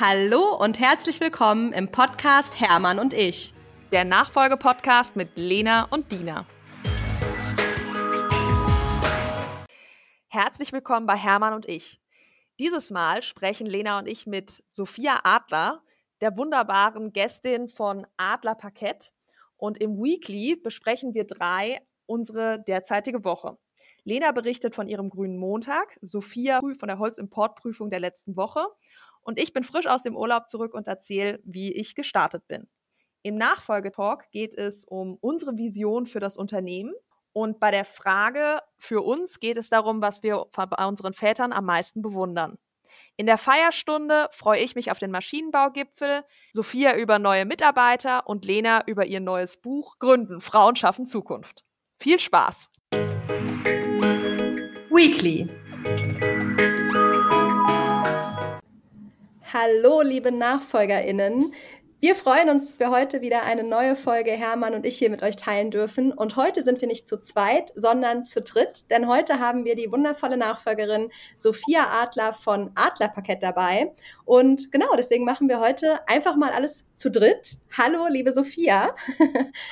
Hallo und herzlich willkommen im Podcast Hermann und ich. Der Nachfolgepodcast mit Lena und Dina. Herzlich willkommen bei Hermann und ich. Dieses Mal sprechen Lena und ich mit Sophia Adler, der wunderbaren Gästin von Adler Parkett. Und im Weekly besprechen wir drei unsere derzeitige Woche. Lena berichtet von ihrem grünen Montag, Sophia von der Holzimportprüfung der letzten Woche und ich bin frisch aus dem Urlaub zurück und erzähle, wie ich gestartet bin. Im Nachfolgetalk geht es um unsere Vision für das Unternehmen und bei der Frage für uns geht es darum, was wir bei unseren Vätern am meisten bewundern. In der Feierstunde freue ich mich auf den Maschinenbaugipfel, Sophia über neue Mitarbeiter und Lena über ihr neues Buch Gründen, Frauen schaffen Zukunft. Viel Spaß! Weekly Hallo, liebe NachfolgerInnen. Wir freuen uns, dass wir heute wieder eine neue Folge Hermann und ich hier mit euch teilen dürfen. Und heute sind wir nicht zu zweit, sondern zu dritt, denn heute haben wir die wundervolle Nachfolgerin Sophia Adler von Adler Parkett dabei. Und genau, deswegen machen wir heute einfach mal alles zu dritt. Hallo, liebe Sophia.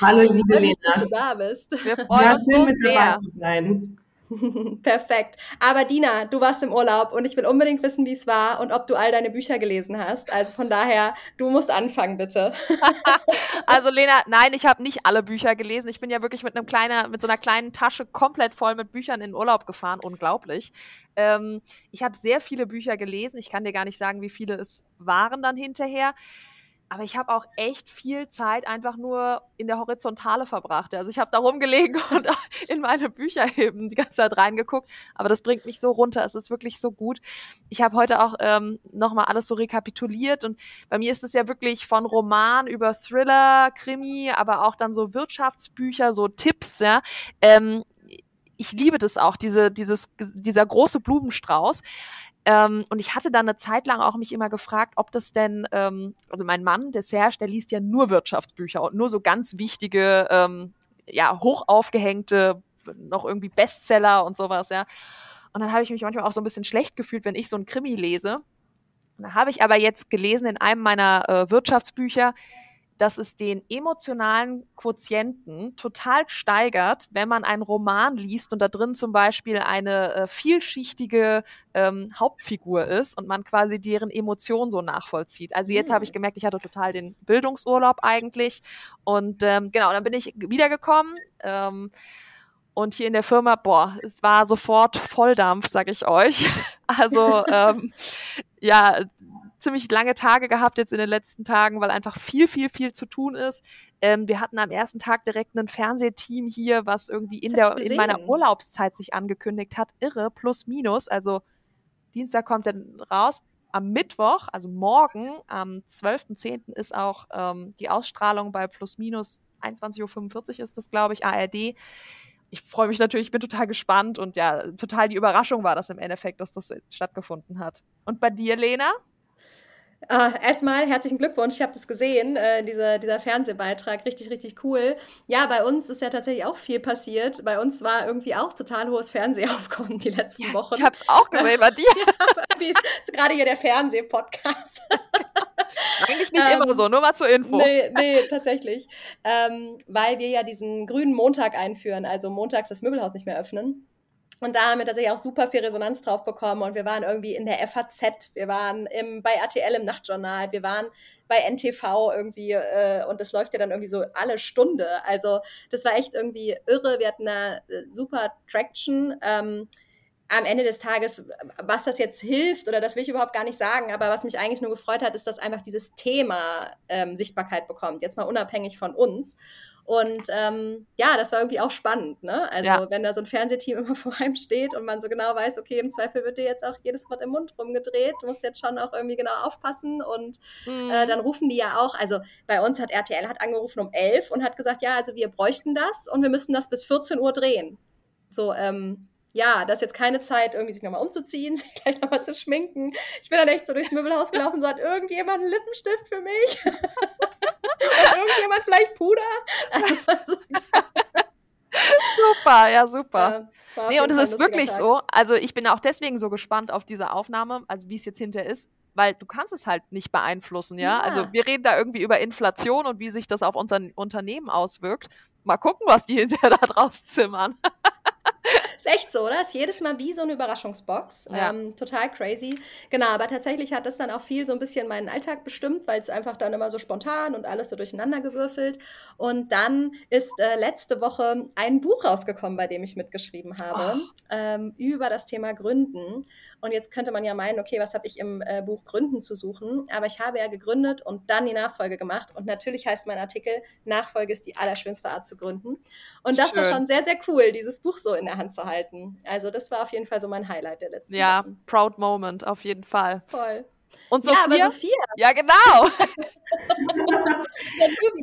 Hallo, liebe Lena. Dass du da bist. Wir freuen ja, uns so sehr. Zu sein. Perfekt. Aber Dina, du warst im Urlaub und ich will unbedingt wissen, wie es war und ob du all deine Bücher gelesen hast. Also von daher, du musst anfangen, bitte. also Lena, nein, ich habe nicht alle Bücher gelesen. Ich bin ja wirklich mit einem kleinen, mit so einer kleinen Tasche komplett voll mit Büchern in den Urlaub gefahren. Unglaublich. Ähm, ich habe sehr viele Bücher gelesen. Ich kann dir gar nicht sagen, wie viele es waren dann hinterher. Aber ich habe auch echt viel Zeit einfach nur in der Horizontale verbracht. Also ich habe da rumgelegen und in meine Bücher eben die ganze Zeit reingeguckt. Aber das bringt mich so runter. Es ist wirklich so gut. Ich habe heute auch ähm, nochmal alles so rekapituliert. Und bei mir ist es ja wirklich von Roman über Thriller, Krimi, aber auch dann so Wirtschaftsbücher, so Tipps, ja. Ähm, ich liebe das auch, diese, dieses, dieser große Blumenstrauß. Ähm, und ich hatte dann eine Zeit lang auch mich immer gefragt, ob das denn, ähm, also mein Mann, der Serge, der liest ja nur Wirtschaftsbücher und nur so ganz wichtige, ähm, ja, hoch aufgehängte, noch irgendwie Bestseller und sowas, ja. Und dann habe ich mich manchmal auch so ein bisschen schlecht gefühlt, wenn ich so ein Krimi lese. Und da habe ich aber jetzt gelesen in einem meiner äh, Wirtschaftsbücher, dass es den emotionalen Quotienten total steigert, wenn man einen Roman liest und da drin zum Beispiel eine äh, vielschichtige ähm, Hauptfigur ist und man quasi deren Emotionen so nachvollzieht. Also jetzt mhm. habe ich hm. gemerkt, ich hatte total den Bildungsurlaub eigentlich und ähm, genau, dann bin ich wiedergekommen. Ähm, und hier in der Firma, boah, es war sofort Volldampf, sag ich euch. Also ähm, ja, ziemlich lange Tage gehabt jetzt in den letzten Tagen, weil einfach viel, viel, viel zu tun ist. Ähm, wir hatten am ersten Tag direkt ein Fernsehteam hier, was irgendwie in, der, in meiner Urlaubszeit sich angekündigt hat. Irre, plus minus. Also Dienstag kommt dann raus. Am Mittwoch, also morgen, am 12.10. ist auch ähm, die Ausstrahlung bei plus minus 21.45 Uhr ist das, glaube ich, ARD ich freue mich natürlich, ich bin total gespannt und ja, total die Überraschung war das im Endeffekt, dass das stattgefunden hat. Und bei dir, Lena? Uh, erstmal herzlichen Glückwunsch, ich habe das gesehen, äh, dieser, dieser Fernsehbeitrag, richtig, richtig cool. Ja, bei uns ist ja tatsächlich auch viel passiert. Bei uns war irgendwie auch total hohes Fernsehaufkommen die letzten ja, Wochen. Ich habe es auch gesehen bei dir. ja, ist, gerade hier der Fernsehpodcast. Eigentlich nicht ähm, immer so, nur mal zur Info. Nee, nee tatsächlich. Ähm, weil wir ja diesen grünen Montag einführen, also montags das Möbelhaus nicht mehr öffnen. Und da haben wir tatsächlich auch super viel Resonanz drauf bekommen. Und wir waren irgendwie in der FAZ, wir waren im, bei RTL im Nachtjournal, wir waren bei NTV irgendwie. Äh, und das läuft ja dann irgendwie so alle Stunde. Also das war echt irgendwie irre. Wir hatten eine äh, super Traction. Ähm, am Ende des Tages, was das jetzt hilft oder das will ich überhaupt gar nicht sagen, aber was mich eigentlich nur gefreut hat, ist, dass einfach dieses Thema ähm, Sichtbarkeit bekommt, jetzt mal unabhängig von uns. Und ähm, ja, das war irgendwie auch spannend, ne? Also ja. wenn da so ein Fernsehteam immer vor einem steht und man so genau weiß, okay, im Zweifel wird dir jetzt auch jedes Wort im Mund rumgedreht, du musst jetzt schon auch irgendwie genau aufpassen und mhm. äh, dann rufen die ja auch, also bei uns hat RTL hat angerufen um 11 und hat gesagt, ja, also wir bräuchten das und wir müssen das bis 14 Uhr drehen. So, ähm, ja, das ist jetzt keine Zeit, irgendwie sich nochmal umzuziehen, sich gleich nochmal zu schminken. Ich bin dann echt so durchs Möbelhaus gelaufen und so, hat irgendjemand einen Lippenstift für mich? Und irgendjemand vielleicht Puder? super, ja, super. Ja, nee, und es ist wirklich so. Also ich bin auch deswegen so gespannt auf diese Aufnahme, also wie es jetzt hinter ist. weil du kannst es halt nicht beeinflussen, ja? Also ja. Also wir reden da irgendwie über Inflation und wie sich das auf unser Unternehmen auswirkt. Mal gucken, was die hinterher da draus zimmern. Ist echt so, oder? Ist jedes Mal wie so eine Überraschungsbox. Ja. Ähm, total crazy. Genau, aber tatsächlich hat das dann auch viel so ein bisschen meinen Alltag bestimmt, weil es einfach dann immer so spontan und alles so durcheinander gewürfelt. Und dann ist äh, letzte Woche ein Buch rausgekommen, bei dem ich mitgeschrieben habe, oh. ähm, über das Thema Gründen. Und jetzt könnte man ja meinen, okay, was habe ich im äh, Buch Gründen zu suchen? Aber ich habe ja gegründet und dann die Nachfolge gemacht. Und natürlich heißt mein Artikel, Nachfolge ist die allerschönste Art zu gründen. Und das Schön. war schon sehr, sehr cool, dieses Buch so in der Hand zu halten. Also das war auf jeden Fall so mein Highlight der letzten Ja, Wochen. proud moment, auf jeden Fall. Voll. Und Sophia? Ja, aber Sophia. Ja, genau.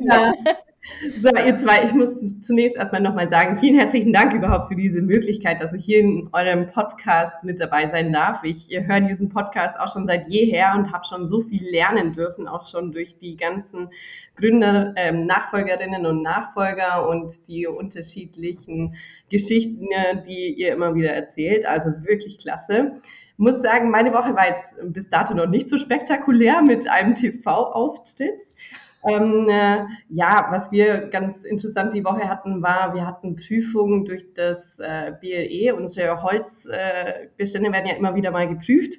ja. So, ihr zwei, ich muss zunächst erstmal nochmal sagen, vielen herzlichen Dank überhaupt für diese Möglichkeit, dass ich hier in eurem Podcast mit dabei sein darf. Ich höre diesen Podcast auch schon seit jeher und habe schon so viel lernen dürfen, auch schon durch die ganzen Gründer, ähm, Nachfolgerinnen und Nachfolger und die unterschiedlichen Geschichten, die ihr immer wieder erzählt. Also wirklich klasse muss sagen, meine Woche war jetzt bis dato noch nicht so spektakulär mit einem TV-Auftritt. Ähm, äh, ja, was wir ganz interessant die Woche hatten, war, wir hatten Prüfungen durch das äh, BLE. Unsere Holzbestände äh, werden ja immer wieder mal geprüft.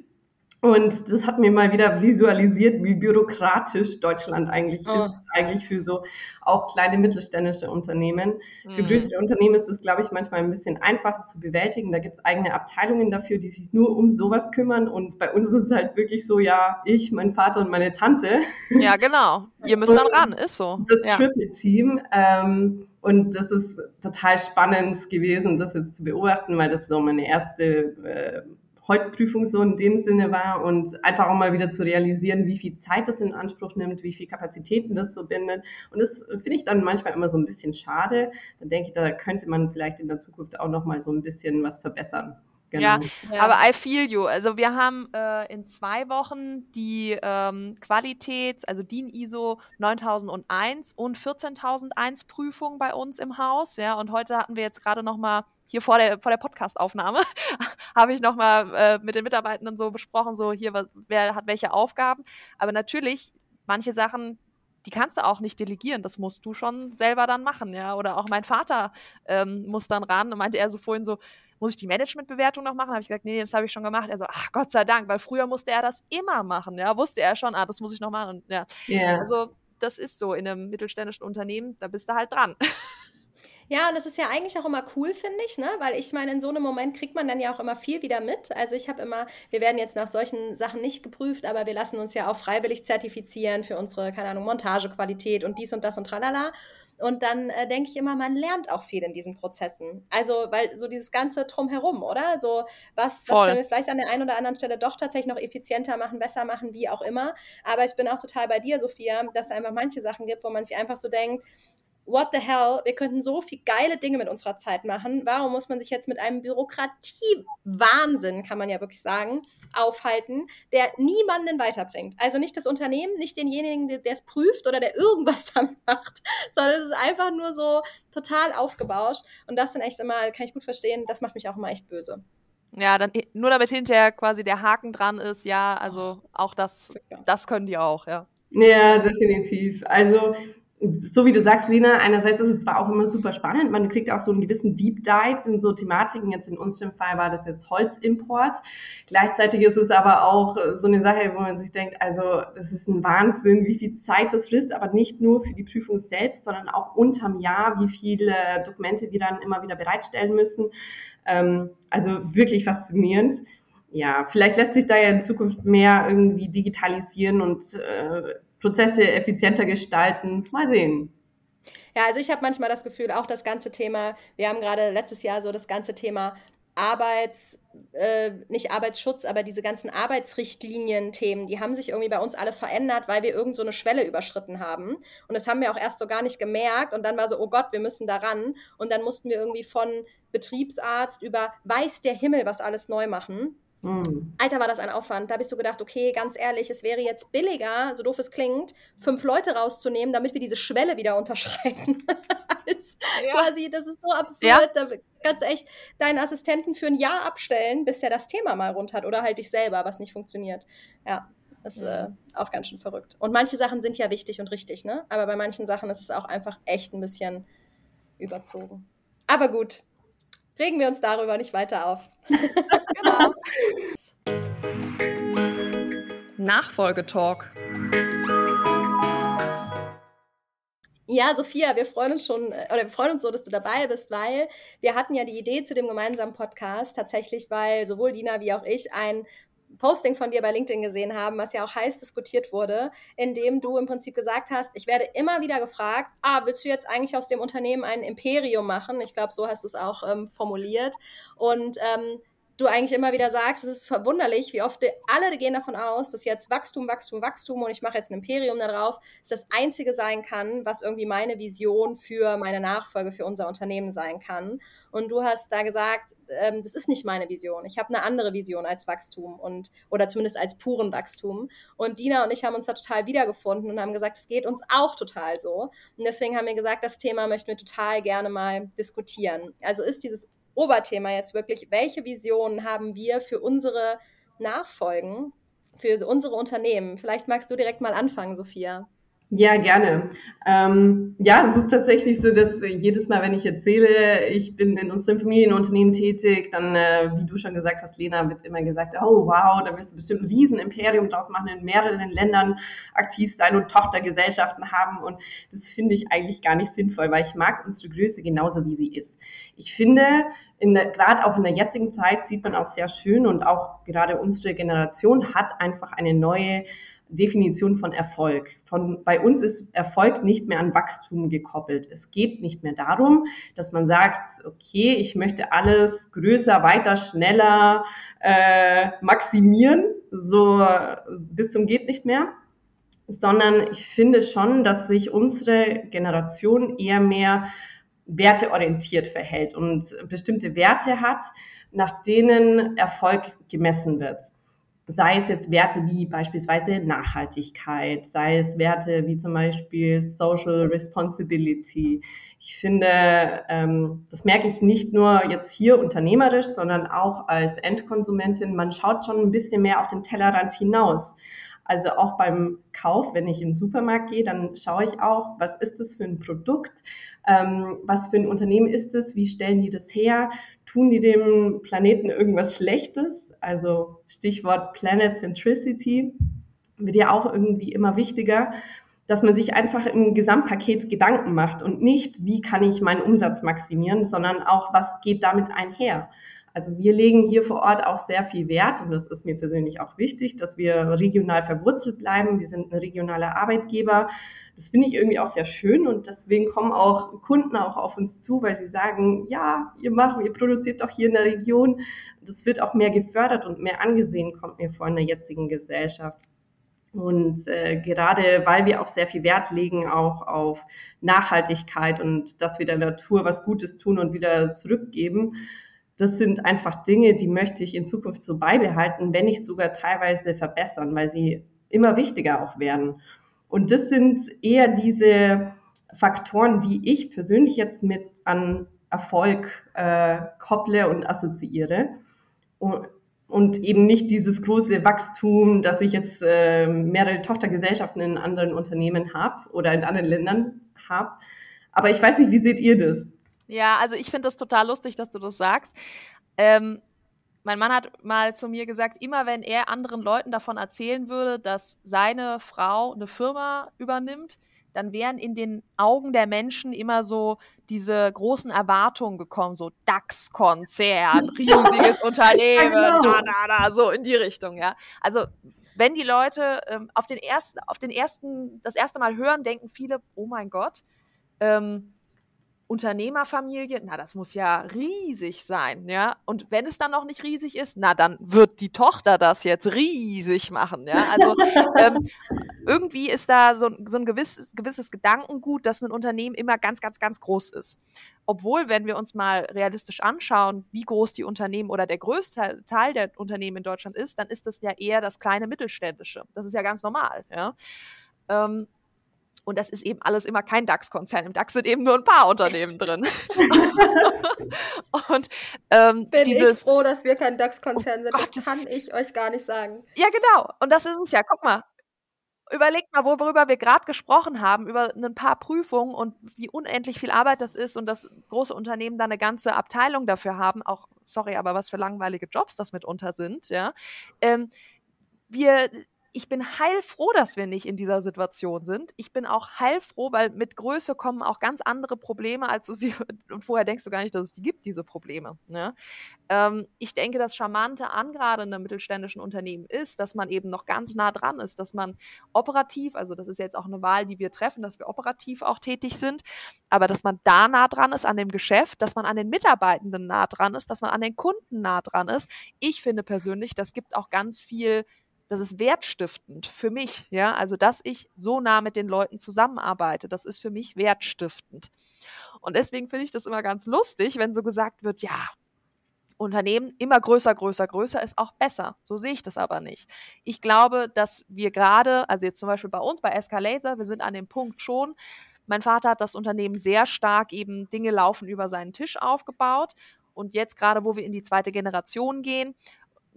Und das hat mir mal wieder visualisiert, wie bürokratisch Deutschland eigentlich oh. ist, eigentlich für so auch kleine mittelständische Unternehmen. Mhm. Für größere Unternehmen ist es, glaube ich, manchmal ein bisschen einfacher zu bewältigen. Da gibt es eigene Abteilungen dafür, die sich nur um sowas kümmern. Und bei uns ist es halt wirklich so, ja, ich, mein Vater und meine Tante. Ja, genau. Ihr müsst dann ran, ist so. Das ja. Triple Team. Ähm, und das ist total spannend gewesen, das jetzt zu beobachten, weil das so meine erste äh, Holzprüfung so in dem Sinne war und einfach auch mal wieder zu realisieren, wie viel Zeit das in Anspruch nimmt, wie viel Kapazitäten das so bindet. Und das finde ich dann manchmal immer so ein bisschen schade. Da denke ich, da könnte man vielleicht in der Zukunft auch noch mal so ein bisschen was verbessern. Genau. Ja, ja, aber I feel you. Also wir haben äh, in zwei Wochen die ähm, Qualitäts-, also DIN ISO 9001 und 14001 Prüfung bei uns im Haus. Ja, und heute hatten wir jetzt gerade noch mal hier vor der, vor der Podcast-Aufnahme habe ich nochmal äh, mit den Mitarbeitenden so besprochen, so hier, was, wer hat welche Aufgaben. Aber natürlich, manche Sachen, die kannst du auch nicht delegieren, das musst du schon selber dann machen, ja. Oder auch mein Vater ähm, muss dann ran und meinte er so vorhin so, muss ich die Managementbewertung noch machen? Habe ich gesagt, nee, das habe ich schon gemacht. Er so, ach Gott sei Dank, weil früher musste er das immer machen, ja. Wusste er schon, ah, das muss ich noch machen. Und, ja. Yeah. Also das ist so in einem mittelständischen Unternehmen, da bist du halt dran. Ja, und das ist ja eigentlich auch immer cool, finde ich, ne? Weil ich meine, in so einem Moment kriegt man dann ja auch immer viel wieder mit. Also ich habe immer, wir werden jetzt nach solchen Sachen nicht geprüft, aber wir lassen uns ja auch freiwillig zertifizieren für unsere, keine Ahnung, Montagequalität und dies und das und tralala. Und dann äh, denke ich immer, man lernt auch viel in diesen Prozessen. Also, weil so dieses ganze Drumherum, oder? So, was, was können wir vielleicht an der einen oder anderen Stelle doch tatsächlich noch effizienter machen, besser machen, wie auch immer. Aber ich bin auch total bei dir, Sophia, dass es einfach manche Sachen gibt, wo man sich einfach so denkt, what the hell, wir könnten so viel geile Dinge mit unserer Zeit machen. Warum muss man sich jetzt mit einem Bürokratie-Wahnsinn, kann man ja wirklich sagen, aufhalten, der niemanden weiterbringt? Also nicht das Unternehmen, nicht denjenigen, der es prüft oder der irgendwas damit macht, sondern es ist einfach nur so total aufgebauscht. Und das sind echt immer, kann ich gut verstehen, das macht mich auch immer echt böse. Ja, dann nur damit hinterher quasi der Haken dran ist, ja, also auch das, das können die auch, ja. Ja, definitiv. Also so wie du sagst, Lena, einerseits ist es zwar auch immer super spannend, man kriegt auch so einen gewissen Deep Dive in so Thematiken. Jetzt in unserem Fall war das jetzt Holzimport. Gleichzeitig ist es aber auch so eine Sache, wo man sich denkt, also es ist ein Wahnsinn, wie viel Zeit das frisst, aber nicht nur für die Prüfung selbst, sondern auch unterm Jahr, wie viele Dokumente wir dann immer wieder bereitstellen müssen. Ähm, also wirklich faszinierend. Ja, vielleicht lässt sich da ja in Zukunft mehr irgendwie digitalisieren und äh, Prozesse effizienter gestalten. Mal sehen. Ja, also ich habe manchmal das Gefühl, auch das ganze Thema, wir haben gerade letztes Jahr so das ganze Thema Arbeits, äh, nicht Arbeitsschutz, aber diese ganzen Arbeitsrichtlinien-Themen, die haben sich irgendwie bei uns alle verändert, weil wir irgend so eine Schwelle überschritten haben. Und das haben wir auch erst so gar nicht gemerkt. Und dann war so, oh Gott, wir müssen daran. Und dann mussten wir irgendwie von Betriebsarzt über weiß der Himmel was alles neu machen. Mhm. Alter, war das ein Aufwand. Da habe ich so gedacht, okay, ganz ehrlich, es wäre jetzt billiger, so doof es klingt, fünf Leute rauszunehmen, damit wir diese Schwelle wieder unterschreiten. Als ja. quasi, das ist so absurd. Ja. Da kannst du echt deinen Assistenten für ein Jahr abstellen, bis der das Thema mal rund hat oder halt dich selber, was nicht funktioniert. Ja. Das ist äh, auch ganz schön verrückt. Und manche Sachen sind ja wichtig und richtig, ne? Aber bei manchen Sachen ist es auch einfach echt ein bisschen überzogen. Aber gut, regen wir uns darüber nicht weiter auf. Nachfolgetalk. Ja, Sophia, wir freuen uns schon, äh, oder wir freuen uns so, dass du dabei bist, weil wir hatten ja die Idee zu dem gemeinsamen Podcast tatsächlich, weil sowohl Dina wie auch ich ein Posting von dir bei LinkedIn gesehen haben, was ja auch heiß diskutiert wurde, in dem du im Prinzip gesagt hast, ich werde immer wieder gefragt, ah, willst du jetzt eigentlich aus dem Unternehmen ein Imperium machen? Ich glaube, so hast du es auch ähm, formuliert. Und ähm, du eigentlich immer wieder sagst, es ist verwunderlich, wie oft alle gehen davon aus, dass jetzt Wachstum, Wachstum, Wachstum und ich mache jetzt ein Imperium darauf, dass das Einzige sein kann, was irgendwie meine Vision für meine Nachfolge, für unser Unternehmen sein kann. Und du hast da gesagt, ähm, das ist nicht meine Vision. Ich habe eine andere Vision als Wachstum und oder zumindest als puren Wachstum. Und Dina und ich haben uns da total wiedergefunden und haben gesagt, es geht uns auch total so. Und deswegen haben wir gesagt, das Thema möchten wir total gerne mal diskutieren. Also ist dieses Oberthema jetzt wirklich, welche Visionen haben wir für unsere Nachfolgen, für unsere Unternehmen? Vielleicht magst du direkt mal anfangen, Sophia. Ja, gerne. Ähm, ja, es ist tatsächlich so, dass jedes Mal, wenn ich erzähle, ich bin in unserem Familienunternehmen tätig, dann, äh, wie du schon gesagt hast, Lena, wird immer gesagt, oh wow, da wirst du bestimmt ein Riesenimperium draus machen, in mehreren Ländern aktiv sein und Tochtergesellschaften haben. Und das finde ich eigentlich gar nicht sinnvoll, weil ich mag unsere Größe genauso, wie sie ist. Ich finde, gerade auch in der jetzigen Zeit sieht man auch sehr schön und auch gerade unsere Generation hat einfach eine neue Definition von Erfolg. Von, bei uns ist Erfolg nicht mehr an Wachstum gekoppelt. Es geht nicht mehr darum, dass man sagt, okay, ich möchte alles größer, weiter, schneller äh, maximieren, so bis zum geht nicht mehr, sondern ich finde schon, dass sich unsere Generation eher mehr werteorientiert verhält und bestimmte Werte hat, nach denen Erfolg gemessen wird sei es jetzt Werte wie beispielsweise Nachhaltigkeit, sei es Werte wie zum Beispiel Social Responsibility. Ich finde, ähm, das merke ich nicht nur jetzt hier unternehmerisch, sondern auch als Endkonsumentin. Man schaut schon ein bisschen mehr auf den Tellerrand hinaus. Also auch beim Kauf, wenn ich in den Supermarkt gehe, dann schaue ich auch, was ist das für ein Produkt, ähm, was für ein Unternehmen ist es, wie stellen die das her, tun die dem Planeten irgendwas Schlechtes also Stichwort Planet Centricity, wird ja auch irgendwie immer wichtiger, dass man sich einfach im Gesamtpaket Gedanken macht und nicht, wie kann ich meinen Umsatz maximieren, sondern auch, was geht damit einher. Also wir legen hier vor Ort auch sehr viel Wert und das ist mir persönlich auch wichtig, dass wir regional verwurzelt bleiben. Wir sind ein regionaler Arbeitgeber. Das finde ich irgendwie auch sehr schön und deswegen kommen auch Kunden auch auf uns zu, weil sie sagen, ja, ihr macht, ihr produziert doch hier in der Region das wird auch mehr gefördert und mehr angesehen, kommt mir vor in der jetzigen Gesellschaft. Und äh, gerade weil wir auch sehr viel Wert legen, auch auf Nachhaltigkeit und dass wir der Natur was Gutes tun und wieder zurückgeben, das sind einfach Dinge, die möchte ich in Zukunft so beibehalten, wenn nicht sogar teilweise verbessern, weil sie immer wichtiger auch werden. Und das sind eher diese Faktoren, die ich persönlich jetzt mit an Erfolg äh, kopple und assoziiere und eben nicht dieses große Wachstum, dass ich jetzt äh, mehrere Tochtergesellschaften in anderen Unternehmen habe oder in anderen Ländern habe. Aber ich weiß nicht, wie seht ihr das? Ja, also ich finde das total lustig, dass du das sagst. Ähm, mein Mann hat mal zu mir gesagt, immer wenn er anderen Leuten davon erzählen würde, dass seine Frau eine Firma übernimmt, dann wären in den Augen der Menschen immer so diese großen Erwartungen gekommen, so DAX-Konzern, riesiges Unternehmen, genau. da, da, da, so in die Richtung, ja. Also wenn die Leute ähm, auf den ersten, auf den ersten, das erste Mal hören, denken viele, oh mein Gott, ähm, Unternehmerfamilie, na, das muss ja riesig sein, ja. Und wenn es dann noch nicht riesig ist, na, dann wird die Tochter das jetzt riesig machen, ja. Also ähm, irgendwie ist da so, so ein gewisses, gewisses Gedankengut, dass ein Unternehmen immer ganz, ganz, ganz groß ist. Obwohl, wenn wir uns mal realistisch anschauen, wie groß die Unternehmen oder der größte Teil der Unternehmen in Deutschland ist, dann ist das ja eher das kleine Mittelständische. Das ist ja ganz normal, ja. Ähm, und das ist eben alles immer kein DAX-Konzern. Im DAX sind eben nur ein paar Unternehmen drin. und Ähm, Bin dieses, ich froh, dass wir kein DAX-Konzern sind. Gott, das kann ich euch gar nicht sagen. Ja, genau. Und das ist es ja. Guck mal, überlegt mal, worüber wir gerade gesprochen haben, über ein paar Prüfungen und wie unendlich viel Arbeit das ist und dass große Unternehmen da eine ganze Abteilung dafür haben, auch, sorry, aber was für langweilige Jobs das mitunter sind, ja. Ähm, wir ich bin heilfroh, dass wir nicht in dieser Situation sind. Ich bin auch heilfroh, weil mit Größe kommen auch ganz andere Probleme, als du sie, und vorher denkst du gar nicht, dass es die gibt, diese Probleme. Ne? Ähm, ich denke, das Charmante an gerade einem mittelständischen Unternehmen ist, dass man eben noch ganz nah dran ist, dass man operativ, also das ist jetzt auch eine Wahl, die wir treffen, dass wir operativ auch tätig sind, aber dass man da nah dran ist an dem Geschäft, dass man an den Mitarbeitenden nah dran ist, dass man an den Kunden nah dran ist. Ich finde persönlich, das gibt auch ganz viel das ist wertstiftend für mich, ja, also dass ich so nah mit den Leuten zusammenarbeite, das ist für mich wertstiftend. Und deswegen finde ich das immer ganz lustig, wenn so gesagt wird, ja, Unternehmen immer größer, größer, größer ist auch besser. So sehe ich das aber nicht. Ich glaube, dass wir gerade, also jetzt zum Beispiel bei uns, bei Escalaser, wir sind an dem Punkt schon, mein Vater hat das Unternehmen sehr stark eben Dinge laufen über seinen Tisch aufgebaut. Und jetzt gerade, wo wir in die zweite Generation gehen,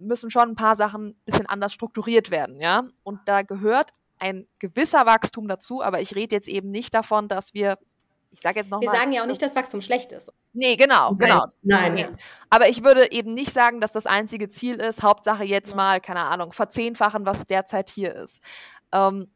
müssen schon ein paar Sachen ein bisschen anders strukturiert werden, ja. Und da gehört ein gewisser Wachstum dazu, aber ich rede jetzt eben nicht davon, dass wir, ich sage jetzt nochmal. Wir sagen ja auch nicht, dass Wachstum schlecht ist. Nee, genau, genau. Nein. Nee. Aber ich würde eben nicht sagen, dass das einzige Ziel ist, Hauptsache jetzt ja. mal, keine Ahnung, verzehnfachen, was derzeit hier ist. Ähm,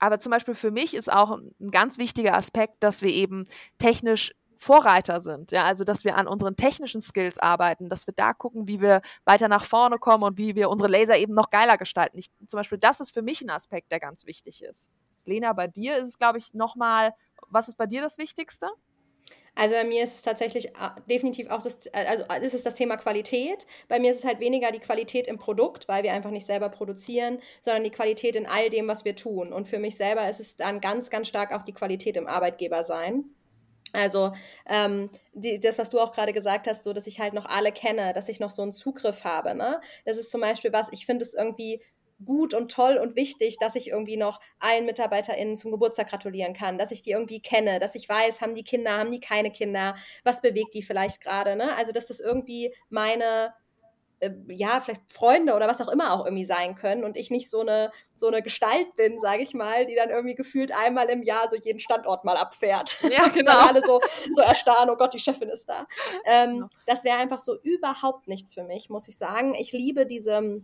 aber zum Beispiel für mich ist auch ein ganz wichtiger Aspekt, dass wir eben technisch Vorreiter sind. Ja, also dass wir an unseren technischen Skills arbeiten, dass wir da gucken, wie wir weiter nach vorne kommen und wie wir unsere Laser eben noch geiler gestalten. Ich, zum Beispiel, das ist für mich ein Aspekt, der ganz wichtig ist. Lena, bei dir ist es, glaube ich, nochmal, was ist bei dir das Wichtigste? Also bei mir ist es tatsächlich äh, definitiv auch das, äh, also ist es das Thema Qualität. Bei mir ist es halt weniger die Qualität im Produkt, weil wir einfach nicht selber produzieren, sondern die Qualität in all dem, was wir tun. Und für mich selber ist es dann ganz, ganz stark auch die Qualität im Arbeitgeber sein. Also ähm, die, das, was du auch gerade gesagt hast, so dass ich halt noch alle kenne, dass ich noch so einen Zugriff habe. Ne? Das ist zum Beispiel was, ich finde es irgendwie gut und toll und wichtig, dass ich irgendwie noch allen MitarbeiterInnen zum Geburtstag gratulieren kann, dass ich die irgendwie kenne, dass ich weiß, haben die Kinder, haben die keine Kinder, was bewegt die vielleicht gerade. Ne? Also, dass das irgendwie meine äh, ja, vielleicht Freunde oder was auch immer auch irgendwie sein können und ich nicht so eine, so eine Gestalt bin, sage ich mal, die dann irgendwie gefühlt einmal im Jahr so jeden Standort mal abfährt. Ja, genau. alle so, so erstarren, oh Gott, die Chefin ist da. Ähm, genau. Das wäre einfach so überhaupt nichts für mich, muss ich sagen. Ich liebe diese,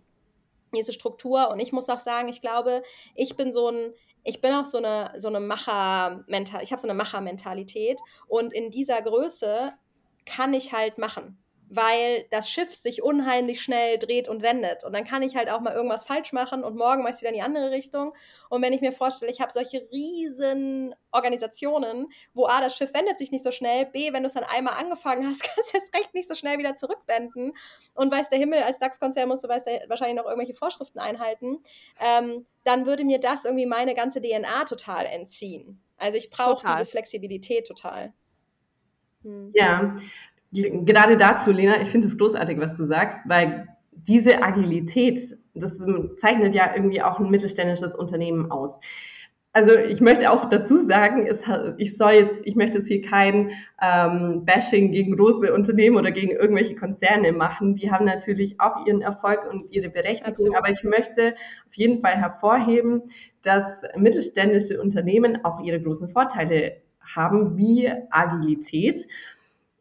diese Struktur und ich muss auch sagen, ich glaube, ich bin so ein, ich bin auch so eine, so eine Macher-Mentalität, ich habe so eine Macher-Mentalität und in dieser Größe kann ich halt machen weil das Schiff sich unheimlich schnell dreht und wendet. Und dann kann ich halt auch mal irgendwas falsch machen und morgen mache ich wieder in die andere Richtung. Und wenn ich mir vorstelle, ich habe solche riesen Organisationen, wo A, das Schiff wendet sich nicht so schnell, B, wenn du es dann einmal angefangen hast, kannst du es recht nicht so schnell wieder zurückwenden. Und weiß der Himmel, als DAX-Konzern musst du weiß der, wahrscheinlich noch irgendwelche Vorschriften einhalten. Ähm, dann würde mir das irgendwie meine ganze DNA total entziehen. Also ich brauche diese Flexibilität total. Hm. Ja, gerade dazu, Lena, ich finde es großartig, was du sagst, weil diese Agilität, das zeichnet ja irgendwie auch ein mittelständisches Unternehmen aus. Also ich möchte auch dazu sagen, es, ich soll jetzt, ich möchte jetzt hier kein ähm, Bashing gegen große Unternehmen oder gegen irgendwelche Konzerne machen. Die haben natürlich auch ihren Erfolg und ihre Berechtigung. Absolut. Aber ich möchte auf jeden Fall hervorheben, dass mittelständische Unternehmen auch ihre großen Vorteile haben, wie Agilität.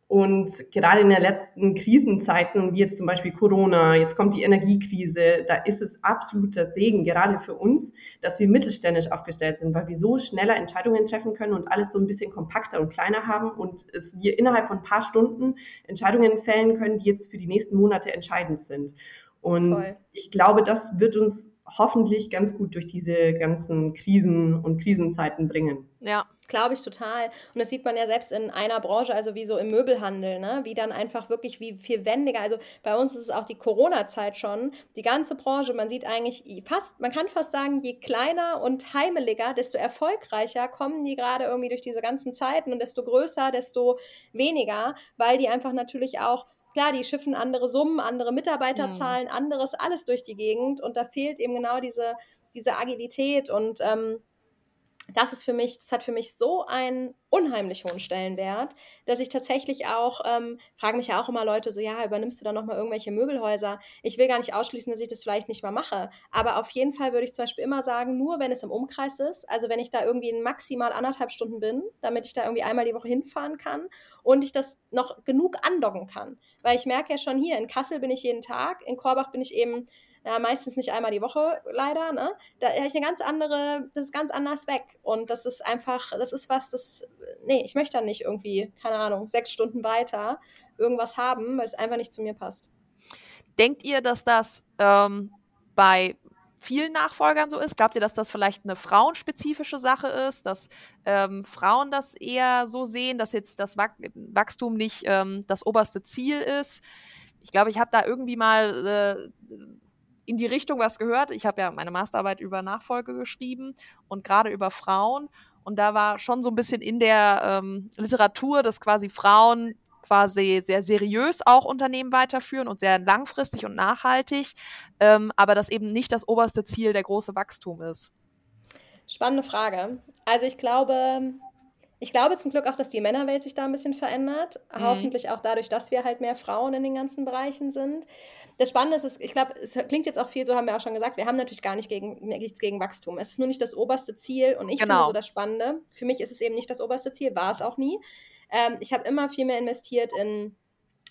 Und gerade in den letzten Krisenzeiten, wie jetzt zum Beispiel Corona, jetzt kommt die Energiekrise, da ist es absoluter Segen, gerade für uns, dass wir mittelständisch aufgestellt sind, weil wir so schneller Entscheidungen treffen können und alles so ein bisschen kompakter und kleiner haben und es wir innerhalb von ein paar Stunden Entscheidungen fällen können, die jetzt für die nächsten Monate entscheidend sind. Und Voll. ich glaube, das wird uns hoffentlich ganz gut durch diese ganzen Krisen und Krisenzeiten bringen. Ja, glaube ich total. Und das sieht man ja selbst in einer Branche, also wie so im Möbelhandel, ne? wie dann einfach wirklich wie viel wendiger. Also bei uns ist es auch die Corona-Zeit schon. Die ganze Branche, man sieht eigentlich fast, man kann fast sagen, je kleiner und heimeliger, desto erfolgreicher kommen die gerade irgendwie durch diese ganzen Zeiten und desto größer, desto weniger, weil die einfach natürlich auch Klar, die schiffen andere Summen, andere Mitarbeiterzahlen, mhm. anderes, alles durch die Gegend und da fehlt eben genau diese, diese Agilität und ähm, das ist für mich, das hat für mich so einen unheimlich hohen Stellenwert, dass ich tatsächlich auch, ähm, fragen mich ja auch immer Leute so, ja, übernimmst du dann nochmal irgendwelche Möbelhäuser? Ich will gar nicht ausschließen, dass ich das vielleicht nicht mal mache, aber auf jeden Fall würde ich zum Beispiel immer sagen, nur wenn es im Umkreis ist, also wenn ich da irgendwie in maximal anderthalb Stunden bin, damit ich da irgendwie einmal die Woche hinfahren kann und ich das noch genug andocken kann, weil ich merke ja schon hier, in Kassel bin ich jeden Tag, in Korbach bin ich eben ja, meistens nicht einmal die Woche leider, ne? Da habe ich eine ganz andere, das ist ganz anders weg. Und das ist einfach, das ist was, das, nee, ich möchte dann nicht irgendwie, keine Ahnung, sechs Stunden weiter irgendwas haben, weil es einfach nicht zu mir passt. Denkt ihr, dass das ähm, bei vielen Nachfolgern so ist? Glaubt ihr, dass das vielleicht eine frauenspezifische Sache ist, dass ähm, Frauen das eher so sehen, dass jetzt das Wachstum nicht ähm, das oberste Ziel ist? Ich glaube, ich habe da irgendwie mal äh, in die Richtung was gehört. Ich habe ja meine Masterarbeit über Nachfolge geschrieben und gerade über Frauen. Und da war schon so ein bisschen in der ähm, Literatur, dass quasi Frauen quasi sehr seriös auch Unternehmen weiterführen und sehr langfristig und nachhaltig, ähm, aber dass eben nicht das oberste Ziel der große Wachstum ist. Spannende Frage. Also ich glaube, ich glaube zum Glück auch, dass die Männerwelt sich da ein bisschen verändert. Mhm. Hoffentlich auch dadurch, dass wir halt mehr Frauen in den ganzen Bereichen sind das Spannende ist, ich glaube, es klingt jetzt auch viel, so haben wir auch schon gesagt, wir haben natürlich gar nicht gegen, nichts gegen Wachstum. Es ist nur nicht das oberste Ziel und ich genau. finde so das Spannende. Für mich ist es eben nicht das oberste Ziel, war es auch nie. Ähm, ich habe immer viel mehr investiert in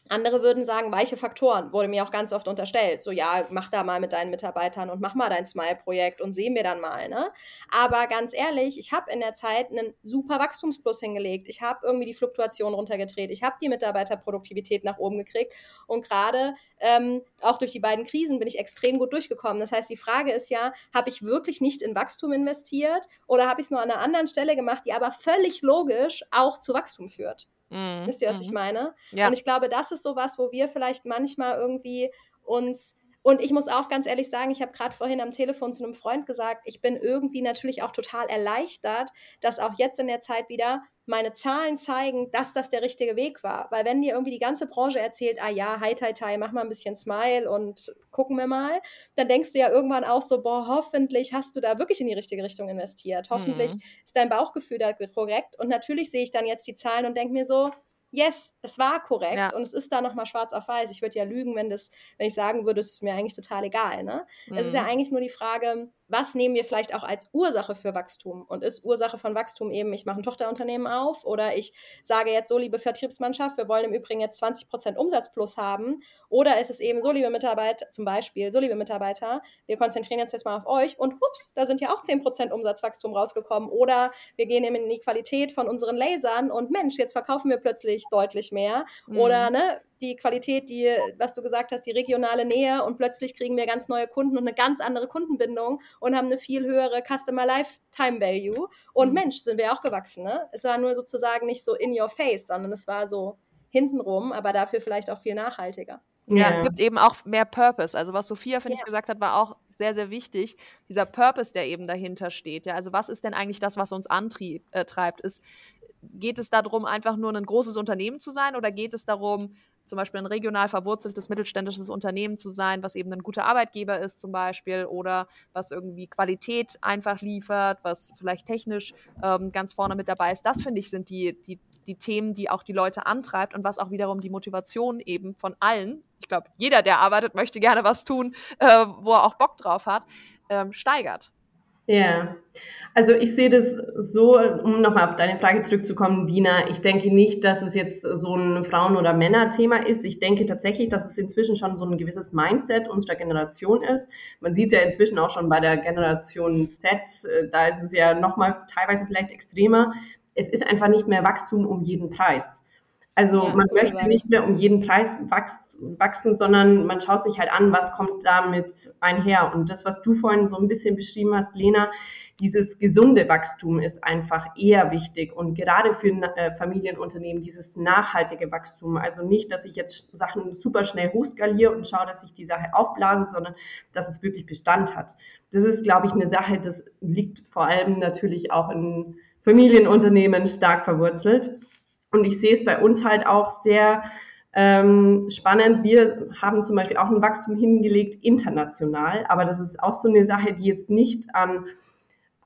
andere würden sagen, weiche Faktoren, wurde mir auch ganz oft unterstellt. So, ja, mach da mal mit deinen Mitarbeitern und mach mal dein Smile-Projekt und sehen wir dann mal. Ne? Aber ganz ehrlich, ich habe in der Zeit einen super Wachstumsplus hingelegt. Ich habe irgendwie die Fluktuation runtergedreht. Ich habe die Mitarbeiterproduktivität nach oben gekriegt. Und gerade ähm, auch durch die beiden Krisen bin ich extrem gut durchgekommen. Das heißt, die Frage ist ja, habe ich wirklich nicht in Wachstum investiert oder habe ich es nur an einer anderen Stelle gemacht, die aber völlig logisch auch zu Wachstum führt? Mhm. Wisst ihr, was mhm. ich meine? Ja. Und ich glaube, das ist sowas, wo wir vielleicht manchmal irgendwie uns und ich muss auch ganz ehrlich sagen, ich habe gerade vorhin am Telefon zu einem Freund gesagt, ich bin irgendwie natürlich auch total erleichtert, dass auch jetzt in der Zeit wieder meine Zahlen zeigen, dass das der richtige Weg war. Weil wenn dir irgendwie die ganze Branche erzählt, ah ja, hi, hi, hi, mach mal ein bisschen Smile und gucken wir mal, dann denkst du ja irgendwann auch so, boah, hoffentlich hast du da wirklich in die richtige Richtung investiert. Hoffentlich mhm. ist dein Bauchgefühl da korrekt. Und natürlich sehe ich dann jetzt die Zahlen und denke mir so, yes, es war korrekt ja. und es ist da nochmal schwarz auf weiß. Ich würde ja lügen, wenn das, wenn ich sagen würde, es ist mir eigentlich total egal. Ne? Mhm. Es ist ja mhm. eigentlich nur die Frage, was nehmen wir vielleicht auch als Ursache für Wachstum? Und ist Ursache von Wachstum eben, ich mache ein Tochterunternehmen auf oder ich sage jetzt so, liebe Vertriebsmannschaft, wir wollen im Übrigen jetzt 20 Prozent Umsatz plus haben. Oder ist es eben so, liebe Mitarbeiter, zum Beispiel, so, liebe Mitarbeiter, wir konzentrieren uns jetzt mal auf euch und hups, da sind ja auch 10 Prozent Umsatzwachstum rausgekommen. Oder wir gehen eben in die Qualität von unseren Lasern und Mensch, jetzt verkaufen wir plötzlich deutlich mehr. Mhm. Oder, ne, die Qualität, die, was du gesagt hast, die regionale Nähe und plötzlich kriegen wir ganz neue Kunden und eine ganz andere Kundenbindung und haben eine viel höhere Customer Lifetime Value. Und mhm. Mensch, sind wir auch gewachsen. Ne? Es war nur sozusagen nicht so in your face, sondern es war so hintenrum, aber dafür vielleicht auch viel nachhaltiger. Ja, es gibt eben auch mehr Purpose. Also was Sophia, finde ja. ich, gesagt hat, war auch sehr, sehr wichtig. Dieser Purpose, der eben dahinter steht. Ja, also was ist denn eigentlich das, was uns antreibt? Äh, ist, geht es darum, einfach nur ein großes Unternehmen zu sein oder geht es darum, zum Beispiel ein regional verwurzeltes mittelständisches Unternehmen zu sein, was eben ein guter Arbeitgeber ist zum Beispiel oder was irgendwie Qualität einfach liefert, was vielleicht technisch ähm, ganz vorne mit dabei ist. Das finde ich sind die, die, die Themen, die auch die Leute antreibt und was auch wiederum die Motivation eben von allen, ich glaube, jeder, der arbeitet, möchte gerne was tun, äh, wo er auch Bock drauf hat, ähm, steigert. Ja, also ich sehe das so, um nochmal auf deine Frage zurückzukommen, Dina, ich denke nicht, dass es jetzt so ein Frauen- oder Männerthema ist. Ich denke tatsächlich, dass es inzwischen schon so ein gewisses Mindset unserer Generation ist. Man sieht es ja inzwischen auch schon bei der Generation Z, da ist es ja nochmal teilweise vielleicht extremer. Es ist einfach nicht mehr Wachstum um jeden Preis. Also ja, man möchte sagen. nicht mehr um jeden Preis wachsen, sondern man schaut sich halt an, was kommt damit einher. Und das, was du vorhin so ein bisschen beschrieben hast, Lena, dieses gesunde Wachstum ist einfach eher wichtig und gerade für äh, Familienunternehmen dieses nachhaltige Wachstum. Also nicht, dass ich jetzt Sachen super schnell hochskaliere und schaue, dass ich die Sache aufblase, sondern dass es wirklich Bestand hat. Das ist, glaube ich, eine Sache, das liegt vor allem natürlich auch in Familienunternehmen stark verwurzelt. Und ich sehe es bei uns halt auch sehr ähm, spannend. Wir haben zum Beispiel auch ein Wachstum hingelegt international, aber das ist auch so eine Sache, die jetzt nicht an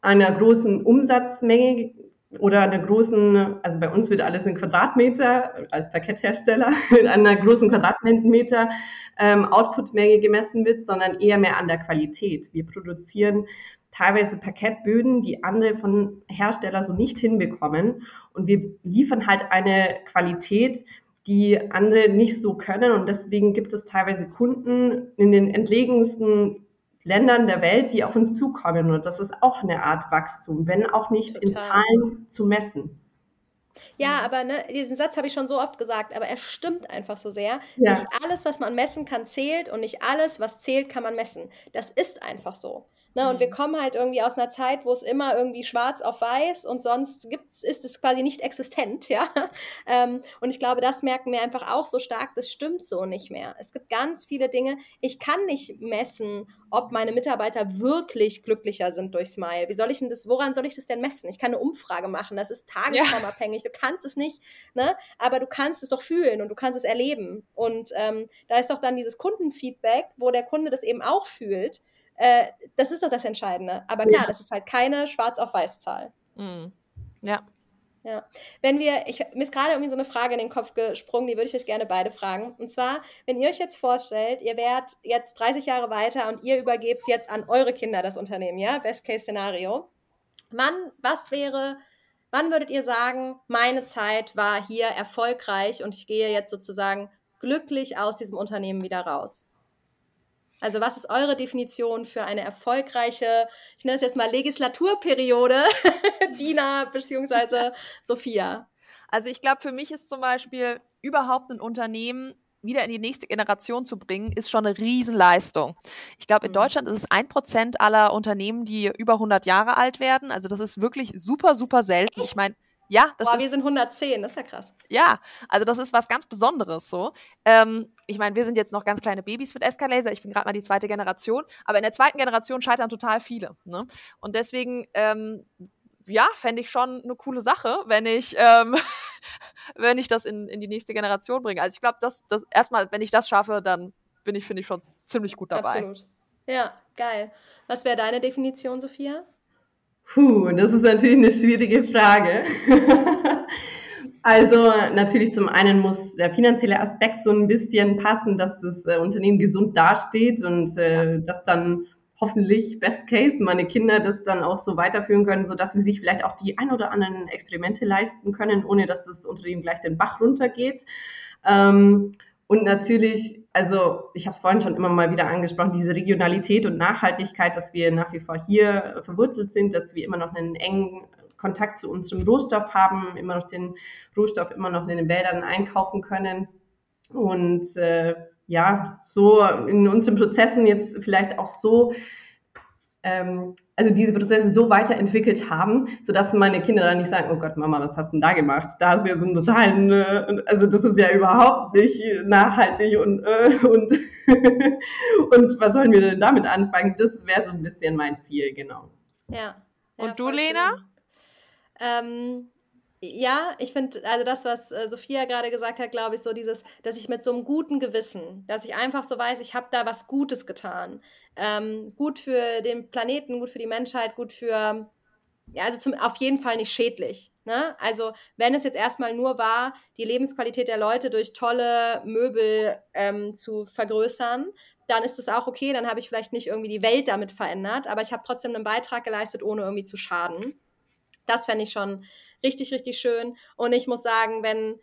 einer großen Umsatzmenge oder einer großen, also bei uns wird alles in Quadratmeter als Parketthersteller, in einer großen Quadratmeter ähm, Outputmenge gemessen wird, sondern eher mehr an der Qualität. Wir produzieren teilweise Parkettböden, die andere von Herstellern so nicht hinbekommen. Und wir liefern halt eine Qualität, die andere nicht so können. Und deswegen gibt es teilweise Kunden in den entlegensten Ländern der Welt, die auf uns zukommen. Und das ist auch eine Art Wachstum, wenn auch nicht Total. in Zahlen zu messen. Ja, aber ne, diesen Satz habe ich schon so oft gesagt, aber er stimmt einfach so sehr. Ja. Nicht alles, was man messen kann, zählt und nicht alles, was zählt, kann man messen. Das ist einfach so. Ne? Und mhm. wir kommen halt irgendwie aus einer Zeit, wo es immer irgendwie schwarz auf weiß und sonst gibt's, ist es quasi nicht existent, ja. Ähm, und ich glaube, das merken wir einfach auch so stark, das stimmt so nicht mehr. Es gibt ganz viele Dinge, ich kann nicht messen, ob meine Mitarbeiter wirklich glücklicher sind durch Smile. Wie soll ich denn das, woran soll ich das denn messen? Ich kann eine Umfrage machen, das ist tagesformabhängig, ja. du kannst es nicht, ne? Aber du kannst es doch fühlen und du kannst es erleben. Und ähm, da ist doch dann dieses Kundenfeedback, wo der Kunde das eben auch fühlt äh, das ist doch das Entscheidende. Aber klar, ja. das ist halt keine Schwarz auf Weiß Zahl. Mhm. Ja. Ja. Wenn wir, ich, mir ist gerade irgendwie so eine Frage in den Kopf gesprungen, die würde ich euch gerne beide fragen. Und zwar, wenn ihr euch jetzt vorstellt, ihr wärt jetzt 30 Jahre weiter und ihr übergebt jetzt an eure Kinder das Unternehmen, ja? Best-Case-Szenario. Wann, was wäre, wann würdet ihr sagen, meine Zeit war hier erfolgreich und ich gehe jetzt sozusagen glücklich aus diesem Unternehmen wieder raus? Also was ist eure Definition für eine erfolgreiche, ich nenne es jetzt mal Legislaturperiode, Dina bzw. Sophia? Also ich glaube, für mich ist zum Beispiel überhaupt ein Unternehmen wieder in die nächste Generation zu bringen, ist schon eine Riesenleistung. Ich glaube, in mhm. Deutschland ist es ein Prozent aller Unternehmen, die über 100 Jahre alt werden. Also das ist wirklich super, super selten. Ich meine, ja, das Boah, ist. wir sind 110, das ist ja krass. Ja, also das ist was ganz Besonderes so. Ähm, ich meine, wir sind jetzt noch ganz kleine Babys mit Escalaser. Ich bin gerade mal die zweite Generation. Aber in der zweiten Generation scheitern total viele. Ne? Und deswegen, ähm, ja, fände ich schon eine coole Sache, wenn ich, ähm, wenn ich das in, in die nächste Generation bringe. Also ich glaube, dass das erstmal, wenn ich das schaffe, dann bin ich, finde ich, schon ziemlich gut dabei. Absolut. Ja, geil. Was wäre deine Definition, Sophia? Puh, das ist natürlich eine schwierige Frage. also natürlich zum einen muss der finanzielle Aspekt so ein bisschen passen, dass das äh, Unternehmen gesund dasteht und äh, dass dann hoffentlich Best Case meine Kinder das dann auch so weiterführen können, sodass sie sich vielleicht auch die ein oder anderen Experimente leisten können, ohne dass das Unternehmen gleich den Bach runtergeht. Ähm, und natürlich, also ich habe es vorhin schon immer mal wieder angesprochen, diese Regionalität und Nachhaltigkeit, dass wir nach wie vor hier verwurzelt sind, dass wir immer noch einen engen Kontakt zu unserem Rohstoff haben, immer noch den Rohstoff immer noch in den Wäldern einkaufen können. Und äh, ja, so in unseren Prozessen jetzt vielleicht auch so ähm, also diese Prozesse so weiterentwickelt haben, sodass meine Kinder dann nicht sagen, oh Gott, Mama, was hast du denn da gemacht? Da du ja so einen totalen, äh, also das ist ja überhaupt nicht nachhaltig und, äh, und, und was sollen wir denn damit anfangen? Das wäre so ein bisschen mein Ziel, genau. Ja. ja und du, Lena? Ähm, ja, ich finde, also das, was äh, Sophia gerade gesagt hat, glaube ich, so dieses, dass ich mit so einem guten Gewissen, dass ich einfach so weiß, ich habe da was Gutes getan. Ähm, gut für den Planeten, gut für die Menschheit, gut für, ja, also zum, auf jeden Fall nicht schädlich. Ne? Also wenn es jetzt erstmal nur war, die Lebensqualität der Leute durch tolle Möbel ähm, zu vergrößern, dann ist es auch okay, dann habe ich vielleicht nicht irgendwie die Welt damit verändert, aber ich habe trotzdem einen Beitrag geleistet, ohne irgendwie zu schaden. Das fände ich schon richtig, richtig schön. Und ich muss sagen, wenn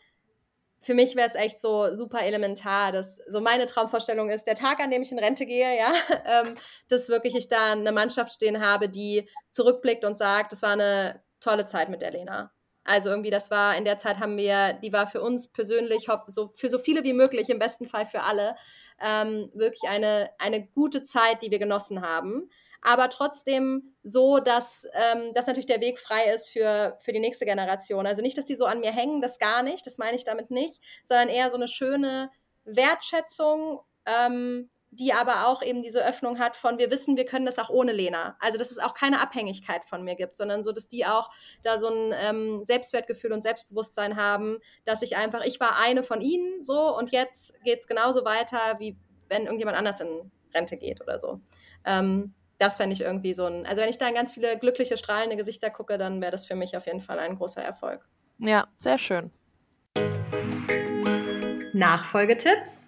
für mich wäre es echt so super elementar, dass so meine Traumvorstellung ist, der Tag, an dem ich in Rente gehe, ja, ähm, dass wirklich ich da eine Mannschaft stehen habe, die zurückblickt und sagt, das war eine tolle Zeit mit der Lena. Also irgendwie, das war, in der Zeit haben wir, die war für uns persönlich, so, für so viele wie möglich, im besten Fall für alle, ähm, wirklich eine, eine gute Zeit, die wir genossen haben aber trotzdem so, dass, ähm, dass natürlich der Weg frei ist für, für die nächste Generation. Also nicht, dass die so an mir hängen, das gar nicht, das meine ich damit nicht, sondern eher so eine schöne Wertschätzung, ähm, die aber auch eben diese Öffnung hat von, wir wissen, wir können das auch ohne Lena. Also, dass es auch keine Abhängigkeit von mir gibt, sondern so, dass die auch da so ein ähm, Selbstwertgefühl und Selbstbewusstsein haben, dass ich einfach, ich war eine von ihnen so und jetzt geht es genauso weiter, wie wenn irgendjemand anders in Rente geht oder so. Ähm, das fände ich irgendwie so ein, also wenn ich da in ganz viele glückliche, strahlende Gesichter gucke, dann wäre das für mich auf jeden Fall ein großer Erfolg. Ja, sehr schön. Nachfolgetipps.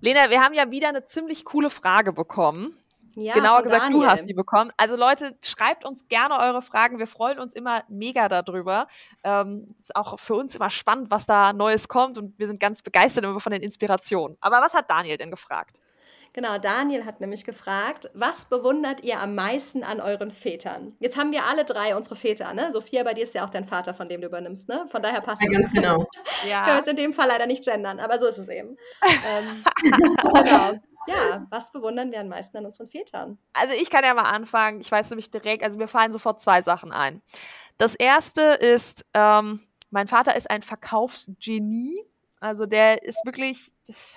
Lena, wir haben ja wieder eine ziemlich coole Frage bekommen. Ja, Genauer gesagt, Daniel. du hast die bekommen. Also Leute, schreibt uns gerne eure Fragen. Wir freuen uns immer mega darüber. Ähm, ist auch für uns immer spannend, was da Neues kommt und wir sind ganz begeistert immer von den Inspirationen. Aber was hat Daniel denn gefragt? Genau, Daniel hat nämlich gefragt, was bewundert ihr am meisten an euren Vätern? Jetzt haben wir alle drei unsere Väter, ne? Sophia, bei dir ist ja auch dein Vater, von dem du übernimmst, ne? Von daher passt Ja, es. ganz genau. Können wir Ja, jetzt in dem Fall leider nicht gendern, aber so ist es eben. ähm, genau. Ja, was bewundern wir am meisten an unseren Vätern? also ich kann ja mal anfangen. Ich weiß nämlich direkt, also mir fallen sofort zwei Sachen ein. Das erste ist, ähm, mein Vater ist ein Verkaufsgenie. Also der ist wirklich, das,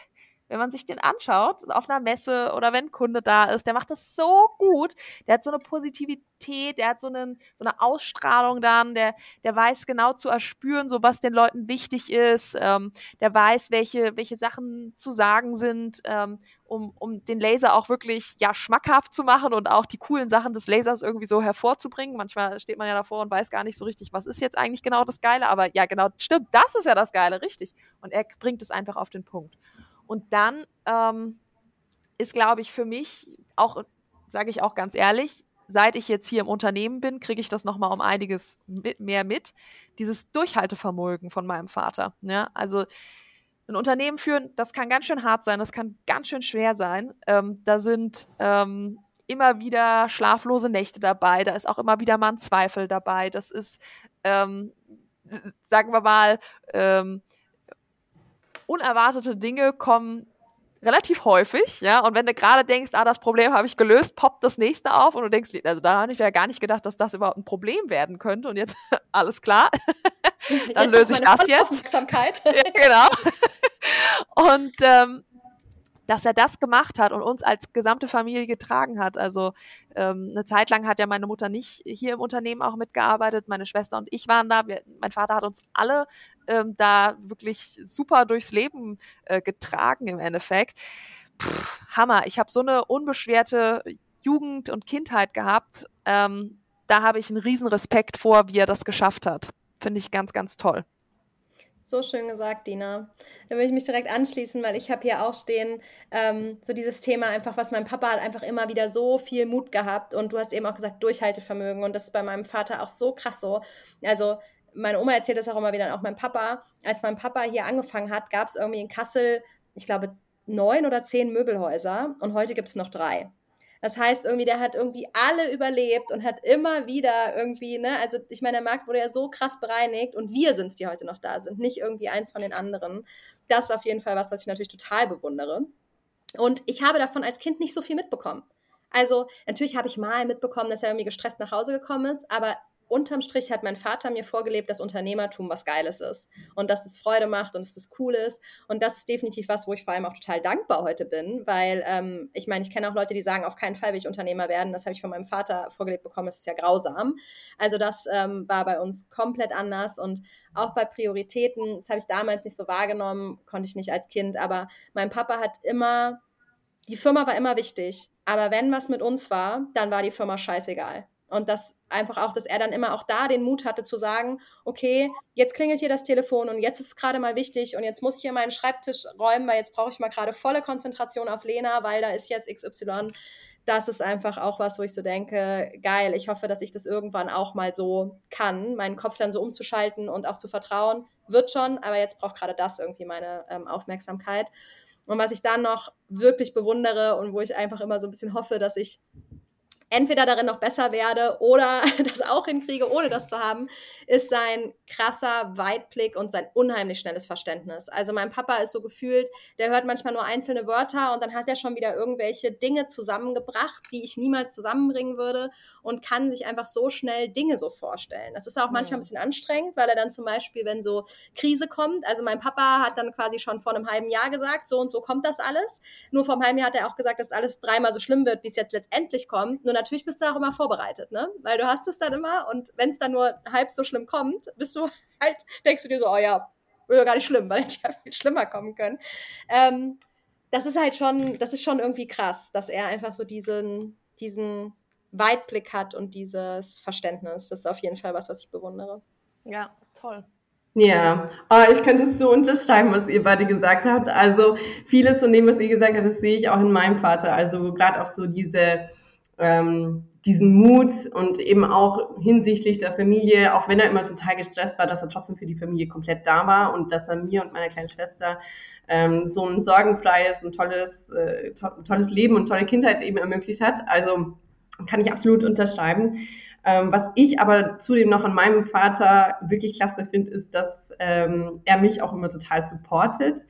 wenn man sich den anschaut, auf einer Messe oder wenn ein Kunde da ist, der macht das so gut. Der hat so eine Positivität, der hat so, einen, so eine Ausstrahlung dann, der, der weiß genau zu erspüren, so was den Leuten wichtig ist, ähm, der weiß, welche, welche Sachen zu sagen sind, ähm, um, um den Laser auch wirklich ja schmackhaft zu machen und auch die coolen Sachen des Lasers irgendwie so hervorzubringen. Manchmal steht man ja davor und weiß gar nicht so richtig, was ist jetzt eigentlich genau das Geile, aber ja, genau, stimmt, das ist ja das Geile, richtig. Und er bringt es einfach auf den Punkt. Und dann ähm, ist, glaube ich, für mich auch, sage ich auch ganz ehrlich, seit ich jetzt hier im Unternehmen bin, kriege ich das nochmal um einiges mit, mehr mit. Dieses Durchhaltevermögen von meinem Vater. Ja? Also ein Unternehmen führen, das kann ganz schön hart sein, das kann ganz schön schwer sein. Ähm, da sind ähm, immer wieder schlaflose Nächte dabei, da ist auch immer wieder mal ein Zweifel dabei. Das ist, ähm, sagen wir mal, ähm, unerwartete Dinge kommen relativ häufig, ja, und wenn du gerade denkst, ah, das Problem habe ich gelöst, poppt das nächste auf und du denkst, also da habe ich ja gar nicht gedacht, dass das überhaupt ein Problem werden könnte und jetzt alles klar, dann Jetzt löse ich das jetzt. Aufmerksamkeit. Ja, genau. Und ähm, dass er das gemacht hat und uns als gesamte Familie getragen hat. Also ähm, eine Zeit lang hat ja meine Mutter nicht hier im Unternehmen auch mitgearbeitet. Meine Schwester und ich waren da. Wir, mein Vater hat uns alle ähm, da wirklich super durchs Leben äh, getragen im Endeffekt. Pff, Hammer. Ich habe so eine unbeschwerte Jugend und Kindheit gehabt. Ähm, da habe ich einen riesen Respekt vor, wie er das geschafft hat. Finde ich ganz, ganz toll. So schön gesagt, Dina. Da will ich mich direkt anschließen, weil ich habe hier auch stehen, ähm, so dieses Thema einfach, was mein Papa hat einfach immer wieder so viel Mut gehabt und du hast eben auch gesagt, Durchhaltevermögen und das ist bei meinem Vater auch so krass so. Also meine Oma erzählt das auch immer wieder, auch mein Papa. Als mein Papa hier angefangen hat, gab es irgendwie in Kassel, ich glaube, neun oder zehn Möbelhäuser und heute gibt es noch drei. Das heißt, irgendwie, der hat irgendwie alle überlebt und hat immer wieder irgendwie, ne, also ich meine, der Markt wurde ja so krass bereinigt und wir sind es, die heute noch da sind, nicht irgendwie eins von den anderen. Das ist auf jeden Fall was, was ich natürlich total bewundere. Und ich habe davon als Kind nicht so viel mitbekommen. Also, natürlich habe ich mal mitbekommen, dass er irgendwie gestresst nach Hause gekommen ist, aber unterm Strich hat mein Vater mir vorgelebt, dass Unternehmertum was Geiles ist und dass es Freude macht und dass es cool ist. Und das ist definitiv was, wo ich vor allem auch total dankbar heute bin, weil ähm, ich meine, ich kenne auch Leute, die sagen, auf keinen Fall will ich Unternehmer werden. Das habe ich von meinem Vater vorgelebt bekommen, das ist ja grausam. Also das ähm, war bei uns komplett anders und auch bei Prioritäten, das habe ich damals nicht so wahrgenommen, konnte ich nicht als Kind, aber mein Papa hat immer, die Firma war immer wichtig, aber wenn was mit uns war, dann war die Firma scheißegal. Und das einfach auch, dass er dann immer auch da den Mut hatte zu sagen, okay, jetzt klingelt hier das Telefon und jetzt ist es gerade mal wichtig und jetzt muss ich hier meinen Schreibtisch räumen, weil jetzt brauche ich mal gerade volle Konzentration auf Lena, weil da ist jetzt XY. Das ist einfach auch was, wo ich so denke, geil, ich hoffe, dass ich das irgendwann auch mal so kann, meinen Kopf dann so umzuschalten und auch zu vertrauen. Wird schon, aber jetzt braucht gerade das irgendwie meine ähm, Aufmerksamkeit. Und was ich dann noch wirklich bewundere und wo ich einfach immer so ein bisschen hoffe, dass ich entweder darin noch besser werde oder das auch hinkriege, ohne das zu haben, ist sein krasser Weitblick und sein unheimlich schnelles Verständnis. Also mein Papa ist so gefühlt, der hört manchmal nur einzelne Wörter und dann hat er schon wieder irgendwelche Dinge zusammengebracht, die ich niemals zusammenbringen würde und kann sich einfach so schnell Dinge so vorstellen. Das ist auch manchmal ein bisschen anstrengend, weil er dann zum Beispiel, wenn so Krise kommt, also mein Papa hat dann quasi schon vor einem halben Jahr gesagt, so und so kommt das alles. Nur vor einem halben Jahr hat er auch gesagt, dass alles dreimal so schlimm wird, wie es jetzt letztendlich kommt. Nur natürlich bist du auch immer vorbereitet, ne? Weil du hast es dann immer und wenn es dann nur halb so schlimm kommt, bist du halt, denkst du dir so, oh ja, wäre gar nicht schlimm, weil hätte ja viel schlimmer kommen können. Ähm, das ist halt schon, das ist schon irgendwie krass, dass er einfach so diesen, diesen Weitblick hat und dieses Verständnis. Das ist auf jeden Fall was, was ich bewundere. Ja, toll. Ja, oh, ich könnte es so unterschreiben, was ihr beide gesagt habt. Also vieles von dem, was ihr gesagt habt, das sehe ich auch in meinem Vater. Also gerade auch so diese, ähm, diesen Mut und eben auch hinsichtlich der Familie, auch wenn er immer total gestresst war, dass er trotzdem für die Familie komplett da war und dass er mir und meiner kleinen Schwester ähm, so ein sorgenfreies und tolles, äh, to tolles Leben und tolle Kindheit eben ermöglicht hat. Also kann ich absolut unterschreiben. Ähm, was ich aber zudem noch an meinem Vater wirklich klasse finde, ist, dass ähm, er mich auch immer total supportet.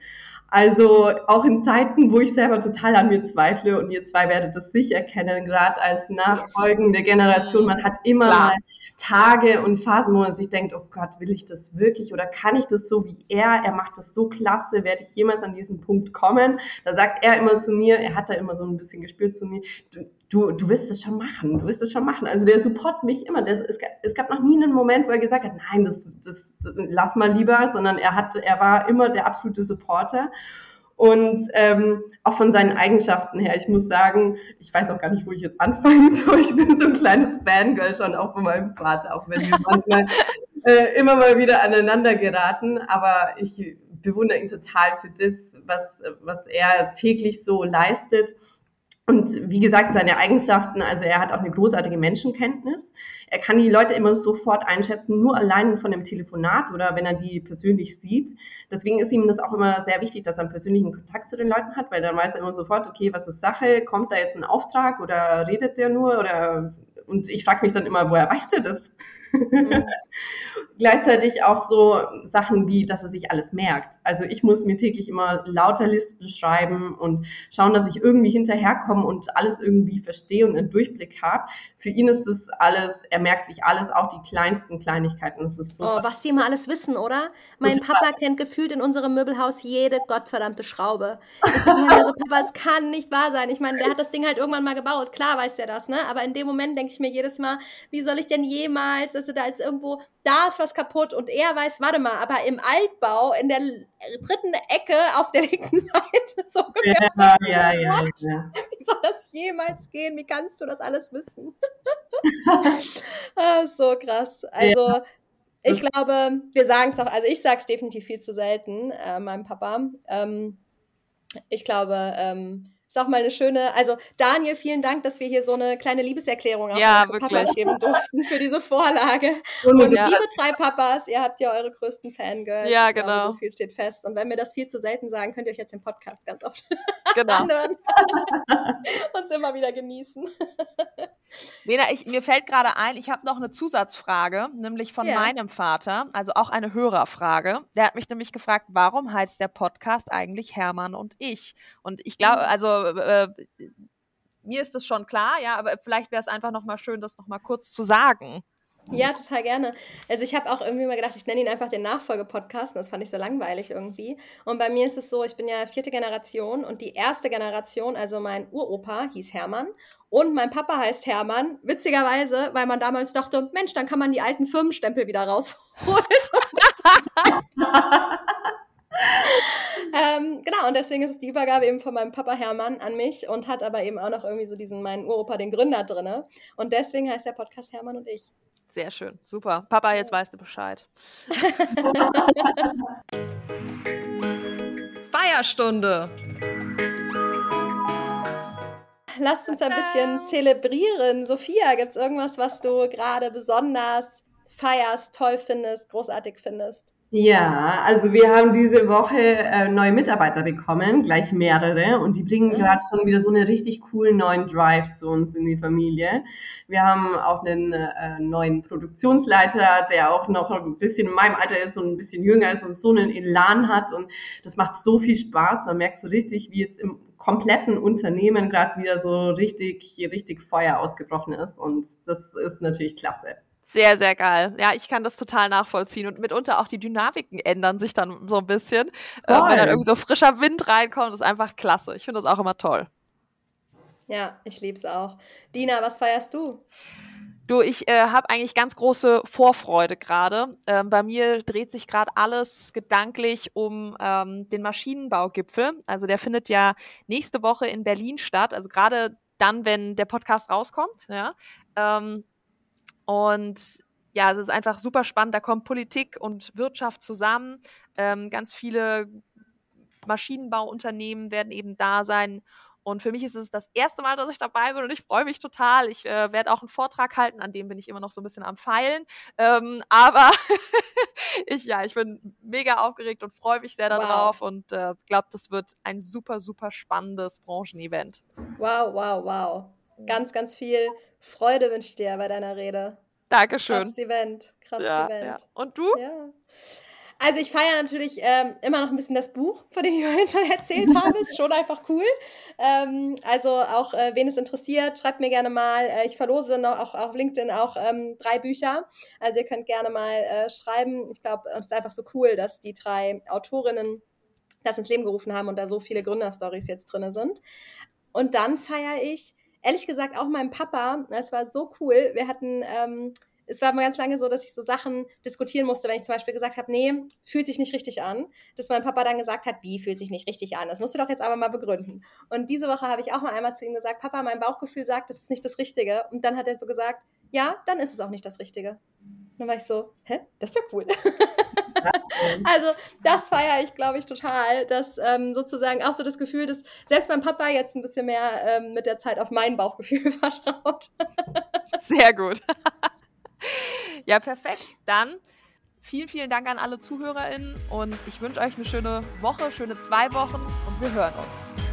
Also auch in Zeiten, wo ich selber total an mir zweifle und ihr zwei werdet das sicher kennen, gerade als nachfolgende yes. Generation, man hat immer Klar. mal Tage und Phasen, wo man sich denkt, oh Gott, will ich das wirklich oder kann ich das so wie er? Er macht das so klasse, werde ich jemals an diesen Punkt kommen? Da sagt er immer zu mir, er hat da immer so ein bisschen gespürt zu mir, du, du, du wirst es schon machen, du wirst es schon machen. Also der support mich immer. Der, es, es, gab noch nie einen Moment, wo er gesagt hat, nein, das, das, das lass mal lieber, sondern er hat, er war immer der absolute Supporter. Und ähm, auch von seinen Eigenschaften her, ich muss sagen, ich weiß auch gar nicht, wo ich jetzt anfangen soll. Ich bin so ein kleines Fangirl schon auch von meinem Vater, auch wenn wir manchmal äh, immer mal wieder aneinander geraten. Aber ich bewundere ihn total für das, was, was er täglich so leistet. Und wie gesagt, seine Eigenschaften, also er hat auch eine großartige Menschenkenntnis. Er kann die Leute immer sofort einschätzen, nur allein von dem Telefonat oder wenn er die persönlich sieht. Deswegen ist ihm das auch immer sehr wichtig, dass er einen persönlichen Kontakt zu den Leuten hat, weil dann weiß er immer sofort, okay, was ist Sache? Kommt da jetzt ein Auftrag oder redet der nur? Oder und ich frage mich dann immer, woher weiß der das? Mhm. Gleichzeitig auch so Sachen wie, dass er sich alles merkt. Also ich muss mir täglich immer lauter Listen schreiben und schauen, dass ich irgendwie hinterherkomme und alles irgendwie verstehe und einen Durchblick habe. Für ihn ist das alles, er merkt sich alles, auch die kleinsten Kleinigkeiten. Das ist oh, was die immer alles wissen, oder? Mein Total. Papa kennt gefühlt in unserem Möbelhaus jede gottverdammte Schraube. Ich denke mir so, Papa, es kann nicht wahr sein. Ich meine, der hat das Ding halt irgendwann mal gebaut. Klar weiß er das, ne? Aber in dem Moment denke ich mir jedes Mal, wie soll ich denn jemals, also da ist irgendwo, da ist was kaputt und er weiß, warte mal, aber im Altbau, in der dritten Ecke auf der linken Seite, so ungefähr. Ja, ja, ja, ja, Wie soll das jemals gehen? Wie kannst du das alles wissen? ah, so krass. Also, ja. ich glaube, wir sagen es auch, also ich sage es definitiv viel zu selten, äh, meinem Papa. Ähm, ich glaube, ähm, ist auch mal eine schöne, also Daniel, vielen Dank, dass wir hier so eine kleine Liebeserklärung auf ja, unsere Papas geben durften für diese Vorlage. Und ja. liebe drei Papas, ihr habt ja eure größten Fangirls. Ja, genau. Glaube, so viel steht fest. Und wenn wir das viel zu selten sagen, könnt ihr euch jetzt den Podcast ganz oft genau. anhören. Uns immer wieder genießen. Lena, ich, mir fällt gerade ein, ich habe noch eine Zusatzfrage, nämlich von ja. meinem Vater, also auch eine Hörerfrage. Der hat mich nämlich gefragt, warum heißt der Podcast eigentlich Hermann und ich? Und ich glaube, mhm. also äh, mir ist das schon klar, ja, aber vielleicht wäre es einfach nochmal schön, das nochmal kurz zu sagen. Ja, total gerne. Also ich habe auch irgendwie mal gedacht, ich nenne ihn einfach den Nachfolgepodcast. Das fand ich so langweilig irgendwie. Und bei mir ist es so, ich bin ja vierte Generation und die erste Generation, also mein Uropa hieß Hermann und mein Papa heißt Hermann. Witzigerweise, weil man damals dachte, Mensch, dann kann man die alten Firmenstempel wieder rausholen. ähm, genau, und deswegen ist es die Übergabe eben von meinem Papa Hermann an mich und hat aber eben auch noch irgendwie so diesen, meinen Uropa, den Gründer drinne. Und deswegen heißt der Podcast Hermann und ich. Sehr schön, super. Papa, jetzt weißt du Bescheid. Feierstunde. Lasst uns ein bisschen zelebrieren. Sophia, gibt es irgendwas, was du gerade besonders feierst, toll findest, großartig findest? Ja, also wir haben diese Woche äh, neue Mitarbeiter bekommen, gleich mehrere, und die bringen mhm. gerade schon wieder so einen richtig coolen neuen Drive zu uns in die Familie. Wir haben auch einen äh, neuen Produktionsleiter, der auch noch ein bisschen in meinem Alter ist und ein bisschen jünger ist und so einen Elan hat und das macht so viel Spaß. Man merkt so richtig, wie jetzt im kompletten Unternehmen gerade wieder so richtig, richtig Feuer ausgebrochen ist und das ist natürlich klasse. Sehr, sehr geil. Ja, ich kann das total nachvollziehen. Und mitunter auch die Dynamiken ändern sich dann so ein bisschen. Äh, wenn dann irgendwie so frischer Wind reinkommt, ist einfach klasse. Ich finde das auch immer toll. Ja, ich liebe es auch. Dina, was feierst du? Du, ich äh, habe eigentlich ganz große Vorfreude gerade. Ähm, bei mir dreht sich gerade alles gedanklich um ähm, den Maschinenbaugipfel. Also der findet ja nächste Woche in Berlin statt. Also gerade dann, wenn der Podcast rauskommt. Ja. Ähm, und ja, es ist einfach super spannend. Da kommt Politik und Wirtschaft zusammen. Ähm, ganz viele Maschinenbauunternehmen werden eben da sein. Und für mich ist es das erste Mal, dass ich dabei bin und ich freue mich total. Ich äh, werde auch einen Vortrag halten, an dem bin ich immer noch so ein bisschen am Feilen. Ähm, aber ich, ja, ich bin mega aufgeregt und freue mich sehr darauf wow. und äh, glaube, das wird ein super, super spannendes Branchenevent. Wow, wow, wow. Ganz, ganz viel Freude wünsche ich dir bei deiner Rede. Dankeschön. Krasses Event. Krasses ja, Event. Ja. Und du? Ja. Also ich feiere natürlich ähm, immer noch ein bisschen das Buch, von dem ich vorhin schon erzählt habe. Ist schon einfach cool. Ähm, also auch, äh, wen es interessiert, schreibt mir gerne mal. Äh, ich verlose noch auch auf LinkedIn auch ähm, drei Bücher. Also ihr könnt gerne mal äh, schreiben. Ich glaube, es ist einfach so cool, dass die drei Autorinnen das ins Leben gerufen haben und da so viele Gründerstories jetzt drin sind. Und dann feiere ich, ehrlich gesagt, auch meinen Papa. Es war so cool. Wir hatten ähm, es war mal ganz lange so, dass ich so Sachen diskutieren musste, wenn ich zum Beispiel gesagt habe, nee, fühlt sich nicht richtig an, dass mein Papa dann gesagt hat, wie fühlt sich nicht richtig an? Das musst du doch jetzt aber mal begründen. Und diese Woche habe ich auch mal einmal zu ihm gesagt, Papa, mein Bauchgefühl sagt, das ist nicht das Richtige. Und dann hat er so gesagt, ja, dann ist es auch nicht das Richtige. Und dann war ich so, hä, das ist ja cool. also das feiere ich, glaube ich, total, dass ähm, sozusagen auch so das Gefühl, dass selbst mein Papa jetzt ein bisschen mehr ähm, mit der Zeit auf mein Bauchgefühl vertraut. Sehr gut. ja, perfekt. Dann vielen, vielen Dank an alle ZuhörerInnen und ich wünsche euch eine schöne Woche, schöne zwei Wochen und wir hören uns.